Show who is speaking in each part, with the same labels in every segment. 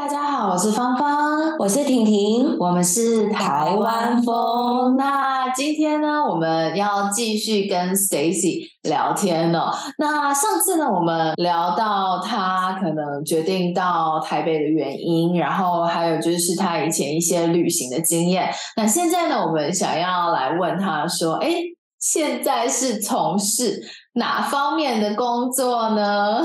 Speaker 1: 大家好，我是芳芳，
Speaker 2: 我是婷婷，
Speaker 1: 我们是台湾风。那今天呢，我们要继续跟 Stacy 聊天哦。那上次呢，我们聊到他可能决定到台北的原因，然后还有就是他以前一些旅行的经验。那现在呢，我们想要来问他说，哎，现在是从事哪方面的工作呢？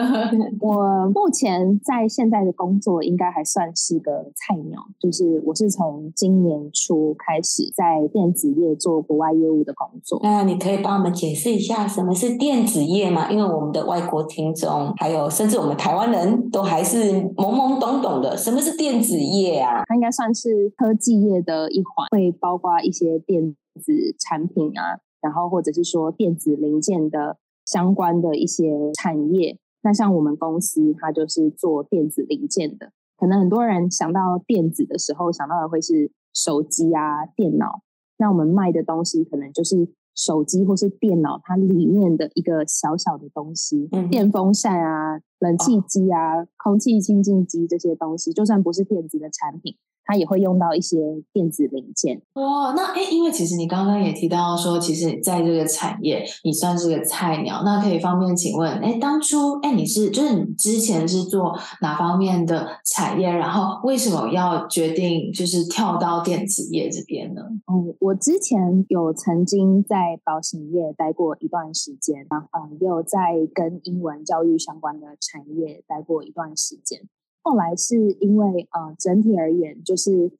Speaker 3: 我目前在现在的工作应该还算是个菜鸟，就是我是从今年初开始在电子业做国外业务的工作。
Speaker 2: 那你可以帮我们解释一下什么是电子业吗？因为我们的外国听众，还有甚至我们台湾人都还是懵懵懂懂的，什么是电子业啊？
Speaker 3: 它应该算是科技业的一环，会包括一些电子产品啊。然后，或者是说电子零件的相关的一些产业，那像我们公司，它就是做电子零件的。可能很多人想到电子的时候，想到的会是手机啊、电脑。那我们卖的东西，可能就是手机或是电脑它里面的一个小小的东西，嗯、电风扇啊、冷气机啊、哦、空气清净机这些东西，就算不是电子的产品。它也会用到一些电子零件
Speaker 1: 哦。那诶，因为其实你刚刚也提到说，其实在这个产业你算是个菜鸟。那可以方便请问，诶，当初诶，你是就是你之前是做哪方面的产业？然后为什么要决定就是跳到电子业这边呢？
Speaker 3: 嗯，我之前有曾经在保险业待过一段时间，然后嗯，也有在跟英文教育相关的产业待过一段时间。后来是因为呃，整体而言，就是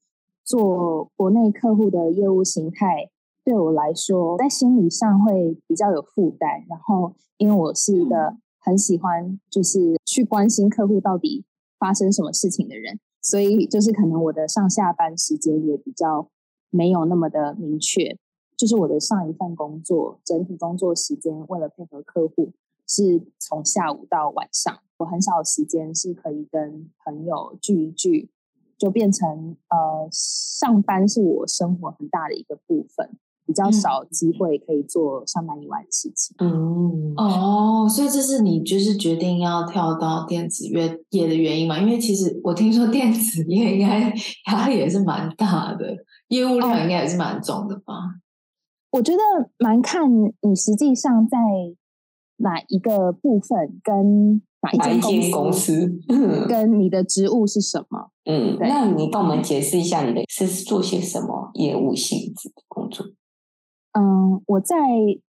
Speaker 3: 做国内客户的业务形态，对我来说，在心理上会比较有负担。然后，因为我是一个很喜欢就是去关心客户到底发生什么事情的人，所以就是可能我的上下班时间也比较没有那么的明确。就是我的上一份工作，整体工作时间为了配合客户，是从下午到晚上。我很少时间是可以跟朋友聚一聚，就变成呃，上班是我生活很大的一个部分，比较少机会可以做上班以外的事情。
Speaker 1: 嗯，哦，所以这是你就是决定要跳到电子业业的原因嘛？因为其实我听说电子业应该压力也是蛮大的，业务量应该也是蛮重的吧？哦，
Speaker 3: 我觉得蛮看你实际上在哪一个部分跟。哪一间公司？跟你的职务是什么？
Speaker 2: 嗯，那你帮我们解释一下，你的是做些什么业务性质的工作？
Speaker 3: 嗯，我在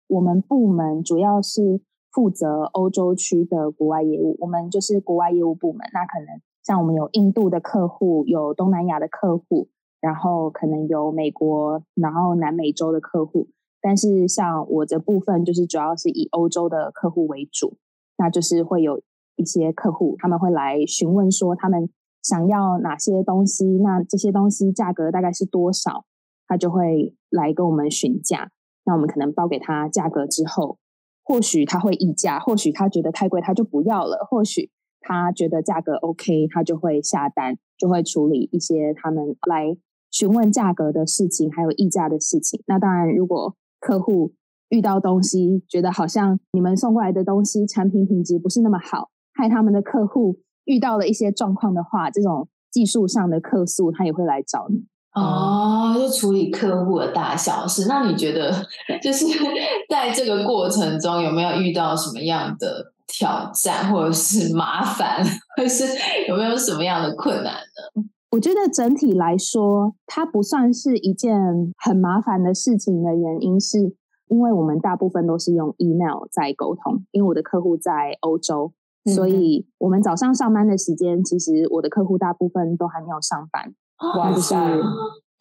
Speaker 3: 我们部门主要是负责欧洲区的国外业务，我们就是国外业务部门。那可能像我们有印度的客户，有东南亚的客户，然后可能有美国，然后南美洲的客户。但是像我的部分，就是主要是以欧洲的客户为主，那就是会有。一些客户他们会来询问说，他们想要哪些东西，那这些东西价格大概是多少，他就会来跟我们询价。那我们可能报给他价格之后，或许他会议价，或许他觉得太贵，他就不要了；或许他觉得价格 OK，他就会下单，就会处理一些他们来询问价格的事情，还有议价的事情。那当然，如果客户遇到东西，觉得好像你们送过来的东西产品品质不是那么好。害他们的客户遇到了一些状况的话，这种技术上的客诉，他也会来找你
Speaker 1: 哦，就处理客户的大小事。那你觉得，就是 在这个过程中有没有遇到什么样的挑战，或者是麻烦，或者是有没有什么样的困难呢？
Speaker 3: 我觉得整体来说，它不算是一件很麻烦的事情的原因，是因为我们大部分都是用 email 在沟通，因为我的客户在欧洲。所以，我们早上上班的时间，其实我的客户大部分都还没有上班，
Speaker 1: 哇，就是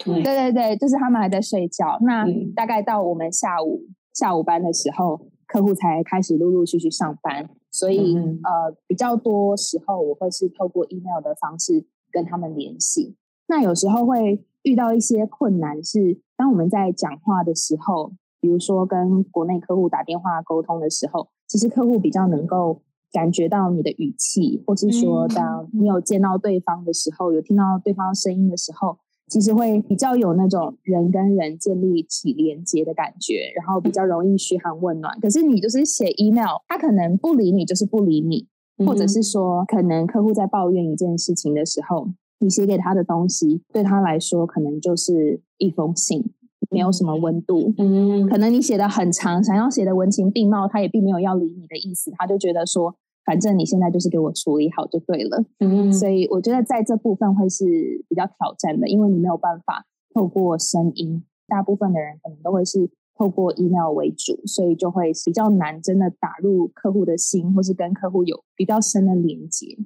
Speaker 3: 对对对，就是他们还在睡觉。那大概到我们下午下午班的时候，客户才开始陆陆续续上班。所以，呃，比较多时候我会是透过 email 的方式跟他们联系。那有时候会遇到一些困难，是当我们在讲话的时候，比如说跟国内客户打电话沟通的时候，其实客户比较能够。感觉到你的语气，或是说当你有见到对方的时候，有听到对方声音的时候，其实会比较有那种人跟人建立起连接的感觉，然后比较容易嘘寒问暖。可是你就是写 email，他可能不理你，就是不理你，或者是说，可能客户在抱怨一件事情的时候，你写给他的东西对他来说可能就是一封信。没有什么温度，嗯，可能你写的很长，想要写的文情并茂，他也并没有要理你的意思，他就觉得说，反正你现在就是给我处理好就对了，嗯，所以我觉得在这部分会是比较挑战的，因为你没有办法透过声音，大部分的人可能都会是透过 email 为主，所以就会比较难真的打入客户的心，或是跟客户有比较深的连接。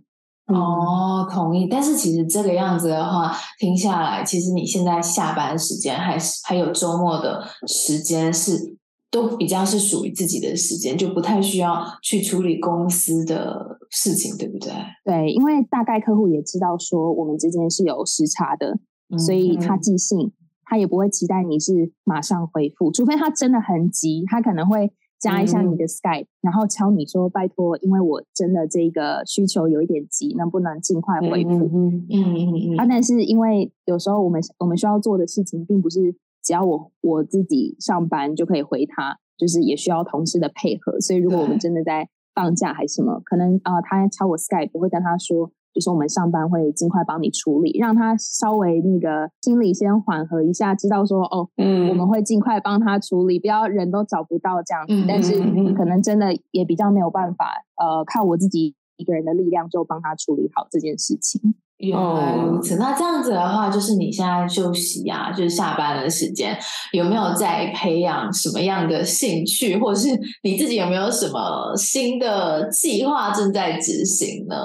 Speaker 1: 哦，同意。但是其实这个样子的话，听下来，其实你现在下班时间还是还有周末的时间是都比较是属于自己的时间，就不太需要去处理公司的事情，对不对？
Speaker 3: 对，因为大概客户也知道说我们之间是有时差的，嗯、所以他寄信，他也不会期待你是马上回复，除非他真的很急，他可能会。加一下你的 Skype，、嗯、然后敲你说拜托，因为我真的这个需求有一点急，能不能尽快回复？嗯嗯嗯嗯。啊，但是因为有时候我们我们需要做的事情，并不是只要我我自己上班就可以回他，就是也需要同事的配合。所以如果我们真的在放假还是什么，可能啊、呃，他敲我 Skype，我会跟他说。就是我们上班会尽快帮你处理，让他稍微那个心里先缓和一下，知道说哦，嗯，我们会尽快帮他处理，不要人都找不到这样子。嗯、但是可能真的也比较没有办法，呃，靠我自己一个人的力量就帮他处理好这件事情。
Speaker 1: 原来如此，那这样子的话，就是你现在休息啊，就是下班的时间，有没有在培养什么样的兴趣，或者是你自己有没有什么新的计划正在执行呢？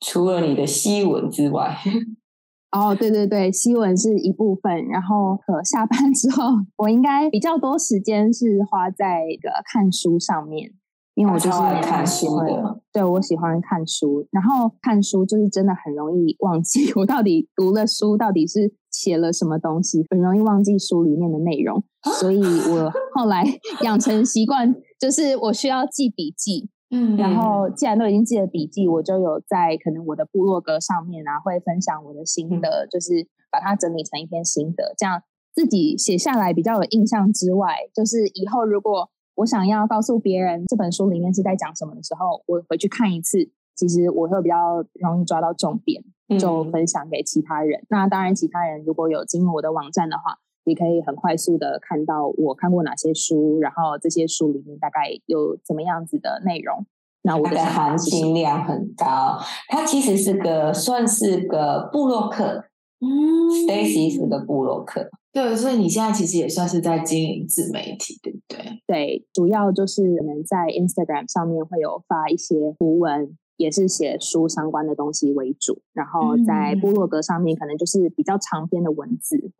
Speaker 2: 除了你的西文之外，
Speaker 3: 哦，对对对，西文是一部分。然后，可下班之后，我应该比较多时间是花在一个看书上面，因为我就是
Speaker 2: 看书的。
Speaker 3: 对，我喜欢看书，然后看书就是真的很容易忘记 我到底读了书，到底是写了什么东西，很容易忘记书里面的内容。所以我后来 养成习惯，就是我需要记笔记。嗯，然后既然都已经记了笔记，我就有在可能我的部落格上面啊，会分享我的心得，嗯、就是把它整理成一篇心得，这样自己写下来比较有印象之外，就是以后如果我想要告诉别人这本书里面是在讲什么的时候，我回去看一次，其实我会比较容易抓到重点，就分享给其他人。嗯、那当然，其他人如果有进入我的网站的话。也可以很快速的看到我看过哪些书，然后这些书里面大概有怎么样子的内容。那我
Speaker 2: 的含金量很高，它其实是个算是个布洛克。嗯，Stacy 是个部落客。
Speaker 1: 对，所以你现在其实也算是在经营自媒体，对不对？
Speaker 3: 对，主要就是可能在 Instagram 上面会有发一些图文。也是写书相关的东西为主，然后在部落格上面可能就是比较长篇的文字。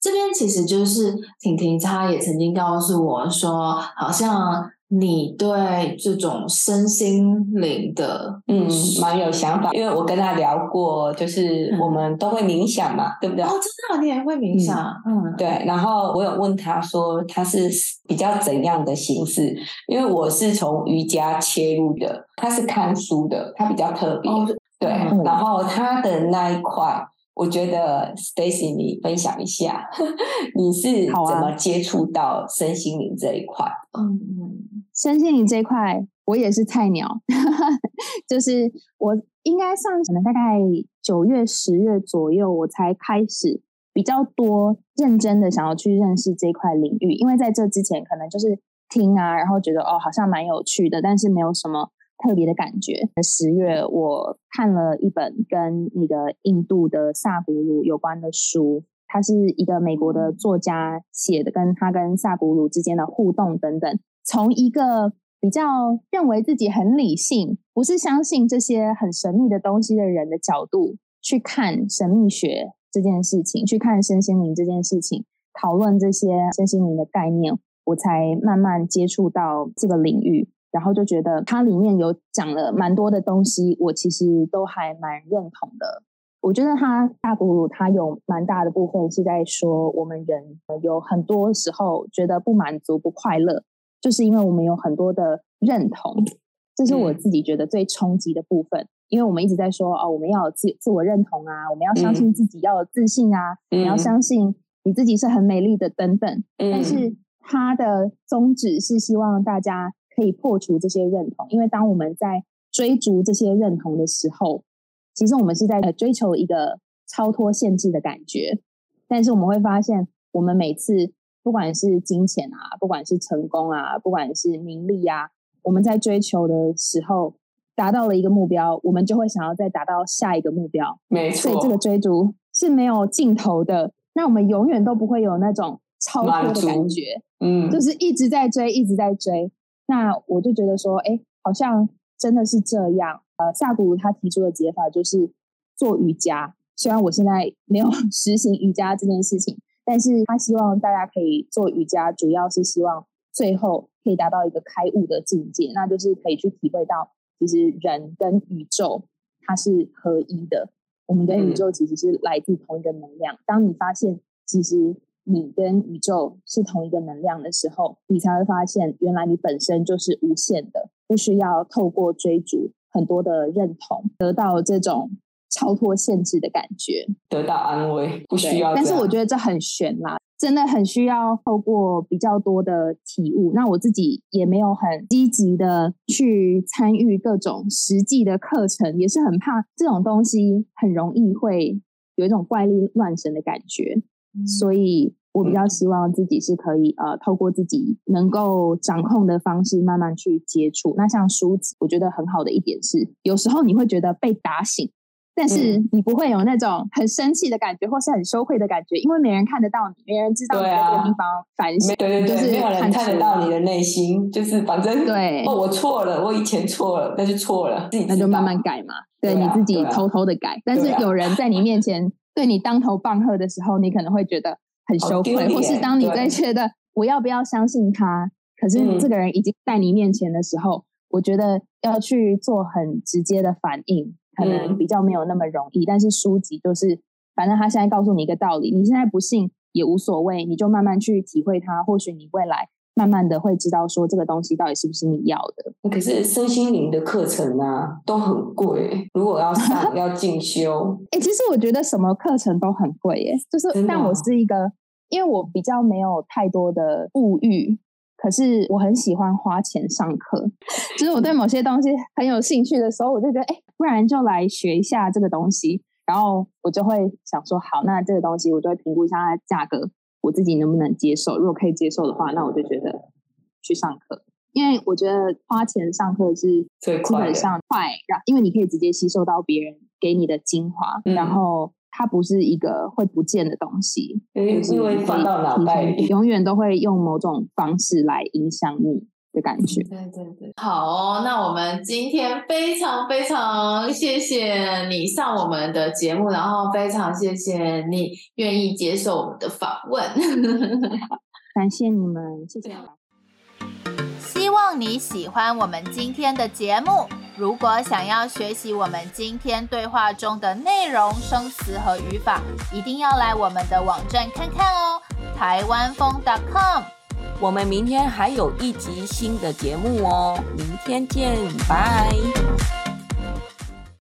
Speaker 1: 这边其实就是婷婷，她也曾经告诉我说，好像。你对这种身心灵的，
Speaker 2: 嗯，蛮有想法，因为我跟他聊过，就是我们都会冥想嘛，嗯、对不对？
Speaker 1: 哦，真的，你也会冥想，嗯，
Speaker 2: 嗯对。然后我有问他说，他是比较怎样的形式？因为我是从瑜伽切入的，他是看书的，他比较特别，哦、对。嗯、然后他的那一块。我觉得 Stacy，你分享一下，你是怎么接触到身心灵这一块？嗯
Speaker 3: 嗯，身心灵这一块，我也是菜鸟，就是我应该上可能大概九月、十月左右，我才开始比较多认真的想要去认识这一块领域，因为在这之前可能就是听啊，然后觉得哦好像蛮有趣的，但是没有什么。特别的感觉。十月我看了一本跟那个印度的萨古鲁有关的书，他是一个美国的作家写的，跟他跟萨古鲁之间的互动等等。从一个比较认为自己很理性，不是相信这些很神秘的东西的人的角度去看神秘学这件事情，去看身心灵这件事情，讨论这些身心灵的概念，我才慢慢接触到这个领域。然后就觉得它里面有讲了蛮多的东西，我其实都还蛮认同的。我觉得他大古鲁他有蛮大的部分是在说，我们人有很多时候觉得不满足、不快乐，就是因为我们有很多的认同，这是我自己觉得最冲击的部分，嗯、因为我们一直在说哦，我们要有自自我认同啊，我们要相信自己，要有自信啊，嗯、你要相信你自己是很美丽的等等。嗯、但是他的宗旨是希望大家可以破除这些认同，因为当我们在追逐这些认同的时候，其实我们是在追求一个超脱限制的感觉。但是我们会发现，我们每次不管是金钱啊，不管是成功啊，不管是名利啊。我们在追求的时候，达到了一个目标，我们就会想要再达到下一个目标。
Speaker 2: 没错，
Speaker 3: 所以这个追逐是没有尽头的。那我们永远都不会有那种超脱的感觉，嗯，就是一直在追，一直在追。那我就觉得说，哎，好像真的是这样。呃，萨古鲁他提出的解法就是做瑜伽。虽然我现在没有 实行瑜伽这件事情，但是他希望大家可以做瑜伽，主要是希望最后。可以达到一个开悟的境界，那就是可以去体会到，其实人跟宇宙它是合一的。我们跟宇宙其实是来自同一个能量。当你发现其实你跟宇宙是同一个能量的时候，你才会发现原来你本身就是无限的，不需要透过追逐很多的认同，得到这种超脱限制的感觉，
Speaker 2: 得到安慰，不需要。
Speaker 3: 但是我觉得这很玄啦。真的很需要透过比较多的体悟。那我自己也没有很积极的去参与各种实际的课程，也是很怕这种东西很容易会有一种怪力乱神的感觉。嗯、所以我比较希望自己是可以呃，透过自己能够掌控的方式慢慢去接触。那像书籍，我觉得很好的一点是，有时候你会觉得被打醒。但是你不会有那种很生气的感觉，或是很羞愧的感觉，因为没人看得到你，没人知道你在这个地方反省。
Speaker 2: 对对对，就是没有人看得到你的内心，就是反正
Speaker 3: 对
Speaker 2: 哦，我错了，我以前错了，那就错了，自己
Speaker 3: 那就慢慢改嘛。对，对、啊、你自己偷偷的改，啊、但是有人在你面前对你当头棒喝的时候，你可能会觉得很羞愧，或是当你在觉得我要不要相信他，可是这个人已经在你面前的时候，嗯、我觉得要去做很直接的反应。可能比较没有那么容易，嗯、但是书籍就是，反正他现在告诉你一个道理，你现在不信也无所谓，你就慢慢去体会它，或许你未来慢慢的会知道说这个东西到底是不是你要的。
Speaker 2: 可是身心灵的课程啊都很贵，如果要上 要进修，
Speaker 3: 哎、欸，其实我觉得什么课程都很贵耶，就是但我是一个，因为我比较没有太多的物欲。可是我很喜欢花钱上课，就是我对某些东西很有兴趣的时候，我就觉得，哎，不然就来学一下这个东西。然后我就会想说，好，那这个东西我就会评估一下它的价格，我自己能不能接受。如果可以接受的话，那我就觉得去上课，因为我觉得花钱上课是基本上快，然因为你可以直接吸收到别人给你的精华，嗯、然后。它不是一个会不见的东西，
Speaker 2: 因为放到脑袋里，
Speaker 3: 永远都会用某种方式来影响你的感觉。
Speaker 1: 对对对，好哦，那我们今天非常非常谢谢你上我们的节目，然后非常谢谢你愿意接受我们的访问，
Speaker 3: 感谢你们，谢谢。
Speaker 4: 希望你喜欢我们今天的节目。如果想要学习我们今天对话中的内容、生词和语法，一定要来我们的网站看看哦，台湾风 .com。
Speaker 5: 我们明天还有一集新的节目哦，明天见，拜。